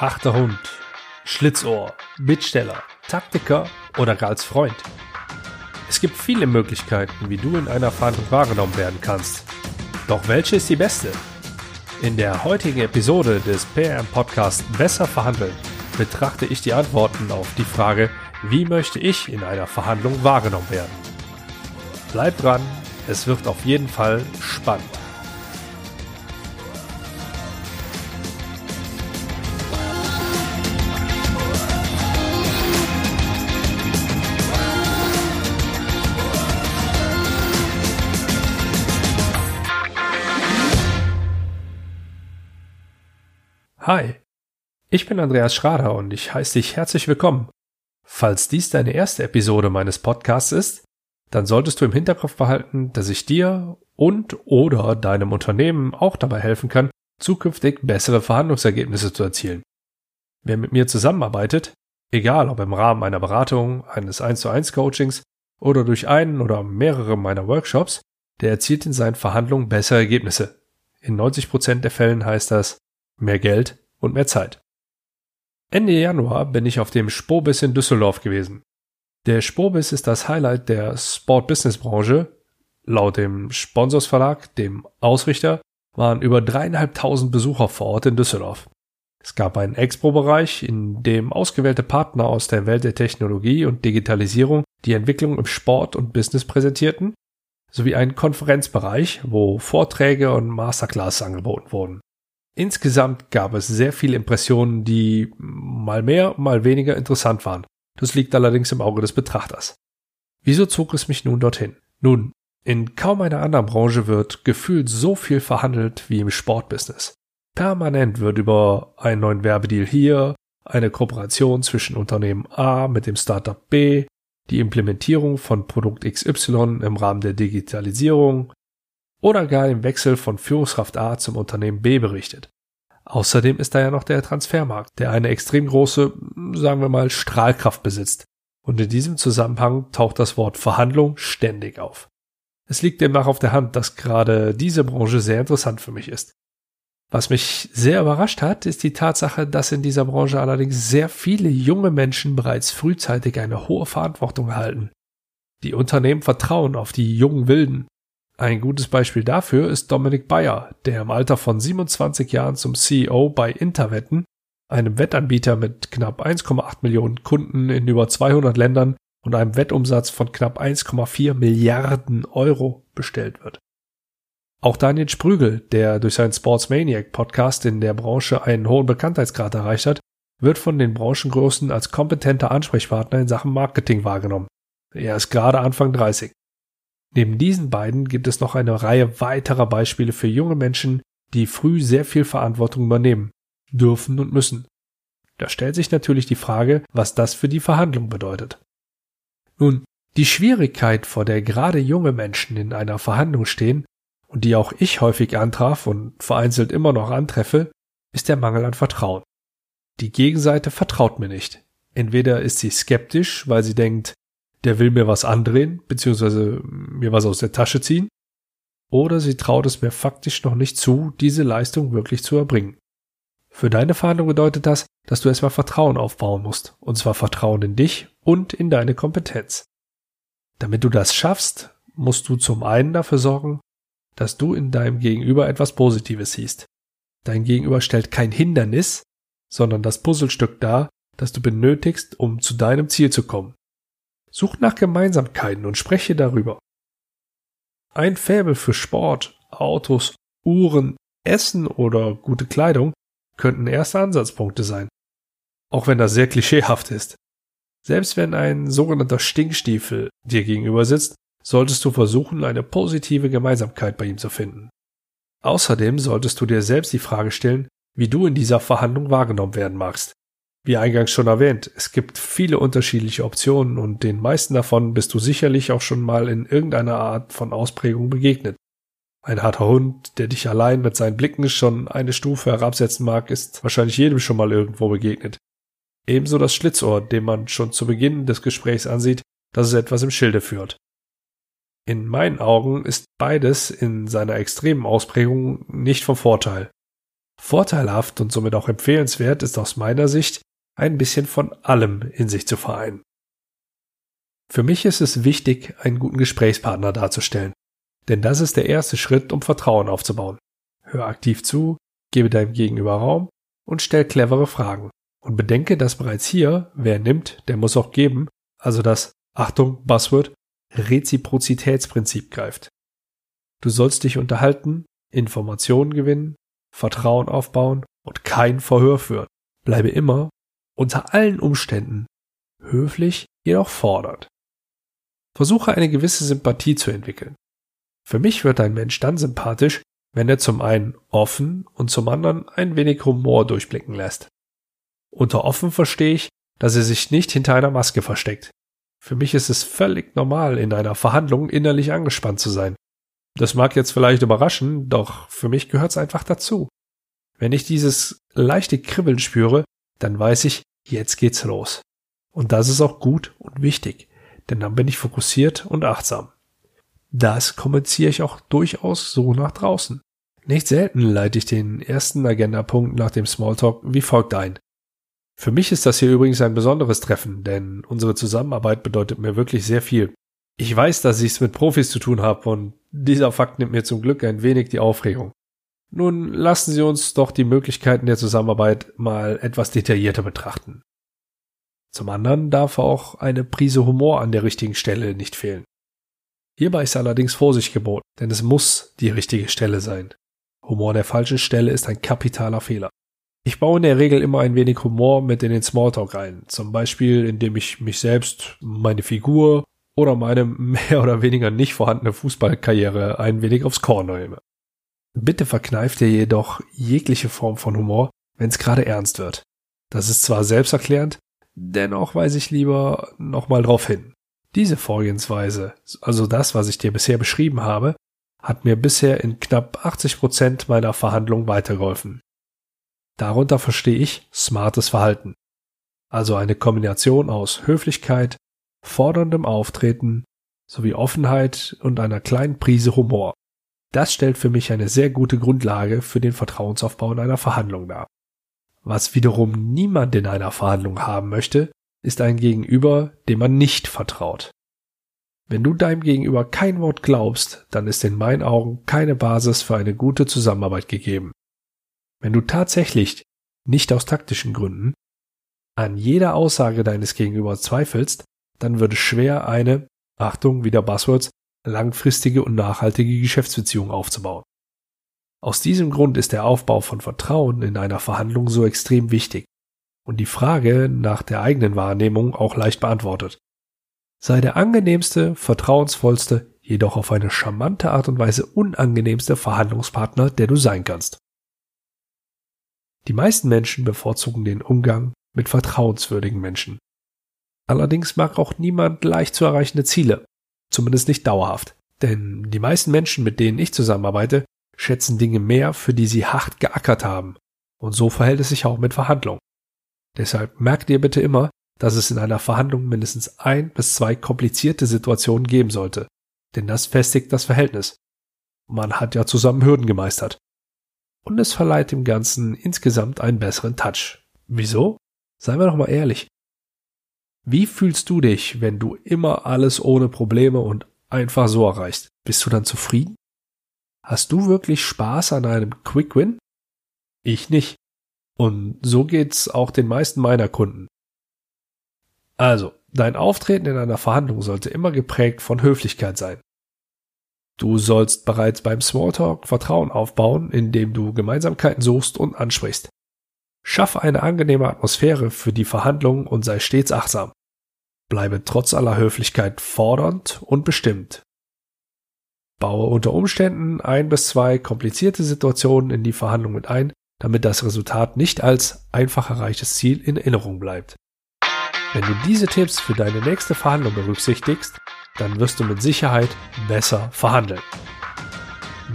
harter Hund, Schlitzohr, Bittsteller, Taktiker oder gar als Freund. Es gibt viele Möglichkeiten, wie du in einer Verhandlung wahrgenommen werden kannst. Doch welche ist die beste? In der heutigen Episode des PM Podcast Besser verhandeln betrachte ich die Antworten auf die Frage, wie möchte ich in einer Verhandlung wahrgenommen werden? Bleib dran, es wird auf jeden Fall spannend. Hi, ich bin Andreas Schrader und ich heiße dich herzlich willkommen. Falls dies deine erste Episode meines Podcasts ist, dann solltest du im Hinterkopf behalten, dass ich dir und oder deinem Unternehmen auch dabei helfen kann, zukünftig bessere Verhandlungsergebnisse zu erzielen. Wer mit mir zusammenarbeitet, egal ob im Rahmen einer Beratung, eines 1 zu 1 Coachings oder durch einen oder mehrere meiner Workshops, der erzielt in seinen Verhandlungen bessere Ergebnisse. In 90 Prozent der Fällen heißt das, mehr Geld und mehr Zeit. Ende Januar bin ich auf dem Spobis in Düsseldorf gewesen. Der Spobis ist das Highlight der Sport-Business-Branche. Laut dem Sponsorsverlag, dem Ausrichter, waren über dreieinhalbtausend Besucher vor Ort in Düsseldorf. Es gab einen Expo-Bereich, in dem ausgewählte Partner aus der Welt der Technologie und Digitalisierung die Entwicklung im Sport und Business präsentierten, sowie einen Konferenzbereich, wo Vorträge und Masterclass angeboten wurden. Insgesamt gab es sehr viele Impressionen, die mal mehr, mal weniger interessant waren. Das liegt allerdings im Auge des Betrachters. Wieso zog es mich nun dorthin? Nun, in kaum einer anderen Branche wird gefühlt so viel verhandelt wie im Sportbusiness. Permanent wird über einen neuen Werbedeal hier, eine Kooperation zwischen Unternehmen A mit dem Startup B, die Implementierung von Produkt XY im Rahmen der Digitalisierung, oder gar im Wechsel von Führungskraft A zum Unternehmen B berichtet. Außerdem ist da ja noch der Transfermarkt, der eine extrem große, sagen wir mal, Strahlkraft besitzt. Und in diesem Zusammenhang taucht das Wort Verhandlung ständig auf. Es liegt demnach auf der Hand, dass gerade diese Branche sehr interessant für mich ist. Was mich sehr überrascht hat, ist die Tatsache, dass in dieser Branche allerdings sehr viele junge Menschen bereits frühzeitig eine hohe Verantwortung erhalten. Die Unternehmen vertrauen auf die jungen Wilden, ein gutes Beispiel dafür ist Dominik Bayer, der im Alter von 27 Jahren zum CEO bei Interwetten, einem Wettanbieter mit knapp 1,8 Millionen Kunden in über 200 Ländern und einem Wettumsatz von knapp 1,4 Milliarden Euro bestellt wird. Auch Daniel Sprügel, der durch seinen Sportsmaniac Podcast in der Branche einen hohen Bekanntheitsgrad erreicht hat, wird von den Branchengrößen als kompetenter Ansprechpartner in Sachen Marketing wahrgenommen. Er ist gerade Anfang 30. Neben diesen beiden gibt es noch eine Reihe weiterer Beispiele für junge Menschen, die früh sehr viel Verantwortung übernehmen, dürfen und müssen. Da stellt sich natürlich die Frage, was das für die Verhandlung bedeutet. Nun, die Schwierigkeit, vor der gerade junge Menschen in einer Verhandlung stehen und die auch ich häufig antraf und vereinzelt immer noch antreffe, ist der Mangel an Vertrauen. Die Gegenseite vertraut mir nicht. Entweder ist sie skeptisch, weil sie denkt, der will mir was andrehen, beziehungsweise mir was aus der Tasche ziehen, oder sie traut es mir faktisch noch nicht zu, diese Leistung wirklich zu erbringen. Für deine Verhandlung bedeutet das, dass du erstmal Vertrauen aufbauen musst, und zwar Vertrauen in dich und in deine Kompetenz. Damit du das schaffst, musst du zum einen dafür sorgen, dass du in deinem Gegenüber etwas Positives siehst. Dein Gegenüber stellt kein Hindernis, sondern das Puzzlestück dar, das du benötigst, um zu deinem Ziel zu kommen. Such nach Gemeinsamkeiten und spreche darüber. Ein Faible für Sport, Autos, Uhren, Essen oder gute Kleidung könnten erste Ansatzpunkte sein. Auch wenn das sehr klischeehaft ist. Selbst wenn ein sogenannter Stinkstiefel dir gegenüber sitzt, solltest du versuchen, eine positive Gemeinsamkeit bei ihm zu finden. Außerdem solltest du dir selbst die Frage stellen, wie du in dieser Verhandlung wahrgenommen werden magst. Wie eingangs schon erwähnt, es gibt viele unterschiedliche Optionen und den meisten davon bist du sicherlich auch schon mal in irgendeiner Art von Ausprägung begegnet. Ein harter Hund, der dich allein mit seinen Blicken schon eine Stufe herabsetzen mag, ist wahrscheinlich jedem schon mal irgendwo begegnet. Ebenso das Schlitzohr, dem man schon zu Beginn des Gesprächs ansieht, dass es etwas im Schilde führt. In meinen Augen ist beides in seiner extremen Ausprägung nicht vom Vorteil. Vorteilhaft und somit auch empfehlenswert ist aus meiner Sicht, ein bisschen von allem in sich zu vereinen. Für mich ist es wichtig, einen guten Gesprächspartner darzustellen, denn das ist der erste Schritt, um Vertrauen aufzubauen. Hör aktiv zu, gebe deinem Gegenüber Raum und stell clevere Fragen. Und bedenke, dass bereits hier, wer nimmt, der muss auch geben, also das, Achtung, Buzzword, Reziprozitätsprinzip greift. Du sollst dich unterhalten, Informationen gewinnen, Vertrauen aufbauen und kein Verhör führen. Bleibe immer, unter allen Umständen, höflich, jedoch fordernd. Versuche eine gewisse Sympathie zu entwickeln. Für mich wird ein Mensch dann sympathisch, wenn er zum einen offen und zum anderen ein wenig Humor durchblicken lässt. Unter offen verstehe ich, dass er sich nicht hinter einer Maske versteckt. Für mich ist es völlig normal, in einer Verhandlung innerlich angespannt zu sein. Das mag jetzt vielleicht überraschen, doch für mich gehört es einfach dazu. Wenn ich dieses leichte Kribbeln spüre, dann weiß ich, jetzt geht's los. Und das ist auch gut und wichtig, denn dann bin ich fokussiert und achtsam. Das kommuniziere ich auch durchaus so nach draußen. Nicht selten leite ich den ersten Agendapunkt nach dem Smalltalk wie folgt ein. Für mich ist das hier übrigens ein besonderes Treffen, denn unsere Zusammenarbeit bedeutet mir wirklich sehr viel. Ich weiß, dass ich es mit Profis zu tun habe und dieser Fakt nimmt mir zum Glück ein wenig die Aufregung. Nun lassen Sie uns doch die Möglichkeiten der Zusammenarbeit mal etwas detaillierter betrachten. Zum anderen darf auch eine Prise Humor an der richtigen Stelle nicht fehlen. Hierbei ist allerdings Vorsicht geboten, denn es muss die richtige Stelle sein. Humor an der falschen Stelle ist ein kapitaler Fehler. Ich baue in der Regel immer ein wenig Humor mit in den Smalltalk ein, zum Beispiel indem ich mich selbst, meine Figur oder meine mehr oder weniger nicht vorhandene Fußballkarriere ein wenig aufs Korn nehme. Bitte verkneift ihr jedoch jegliche Form von Humor, wenn es gerade ernst wird. Das ist zwar selbsterklärend, dennoch weise ich lieber nochmal drauf hin. Diese Vorgehensweise, also das, was ich dir bisher beschrieben habe, hat mir bisher in knapp 80 Prozent meiner Verhandlungen weitergeholfen. Darunter verstehe ich smartes Verhalten. Also eine Kombination aus Höflichkeit, forderndem Auftreten sowie Offenheit und einer kleinen Prise Humor. Das stellt für mich eine sehr gute Grundlage für den Vertrauensaufbau in einer Verhandlung dar. Was wiederum niemand in einer Verhandlung haben möchte, ist ein Gegenüber, dem man nicht vertraut. Wenn du deinem Gegenüber kein Wort glaubst, dann ist in meinen Augen keine Basis für eine gute Zusammenarbeit gegeben. Wenn du tatsächlich, nicht aus taktischen Gründen, an jeder Aussage deines Gegenübers zweifelst, dann würde schwer eine, Achtung, wieder Buzzwords, langfristige und nachhaltige Geschäftsbeziehung aufzubauen. Aus diesem Grund ist der Aufbau von Vertrauen in einer Verhandlung so extrem wichtig und die Frage nach der eigenen Wahrnehmung auch leicht beantwortet. Sei der angenehmste, vertrauensvollste, jedoch auf eine charmante Art und Weise unangenehmste Verhandlungspartner, der du sein kannst. Die meisten Menschen bevorzugen den Umgang mit vertrauenswürdigen Menschen. Allerdings mag auch niemand leicht zu erreichende Ziele, zumindest nicht dauerhaft. Denn die meisten Menschen, mit denen ich zusammenarbeite, schätzen Dinge mehr, für die sie hart geackert haben. Und so verhält es sich auch mit Verhandlungen. Deshalb merkt dir bitte immer, dass es in einer Verhandlung mindestens ein bis zwei komplizierte Situationen geben sollte. Denn das festigt das Verhältnis. Man hat ja zusammen Hürden gemeistert. Und es verleiht dem Ganzen insgesamt einen besseren Touch. Wieso? Seien wir doch mal ehrlich. Wie fühlst du dich, wenn du immer alles ohne Probleme und einfach so erreichst? Bist du dann zufrieden? Hast du wirklich Spaß an einem Quick Win? Ich nicht. Und so geht's auch den meisten meiner Kunden. Also, dein Auftreten in einer Verhandlung sollte immer geprägt von Höflichkeit sein. Du sollst bereits beim Smalltalk Vertrauen aufbauen, indem du Gemeinsamkeiten suchst und ansprichst. Schaff eine angenehme Atmosphäre für die Verhandlungen und sei stets achtsam. Bleibe trotz aller Höflichkeit fordernd und bestimmt. Baue unter Umständen ein bis zwei komplizierte Situationen in die Verhandlung mit ein, damit das Resultat nicht als einfach erreichtes Ziel in Erinnerung bleibt. Wenn du diese Tipps für deine nächste Verhandlung berücksichtigst, dann wirst du mit Sicherheit besser verhandeln.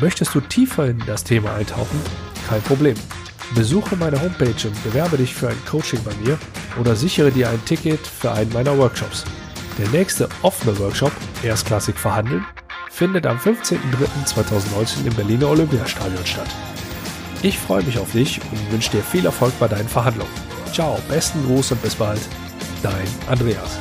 Möchtest du tiefer in das Thema eintauchen? Kein Problem. Besuche meine Homepage und bewerbe dich für ein Coaching bei mir oder sichere dir ein Ticket für einen meiner Workshops. Der nächste offene Workshop, Erstklassig verhandeln, findet am 15.03.2019 im Berliner Olympiastadion statt. Ich freue mich auf dich und wünsche dir viel Erfolg bei deinen Verhandlungen. Ciao, besten Gruß und bis bald. Dein Andreas.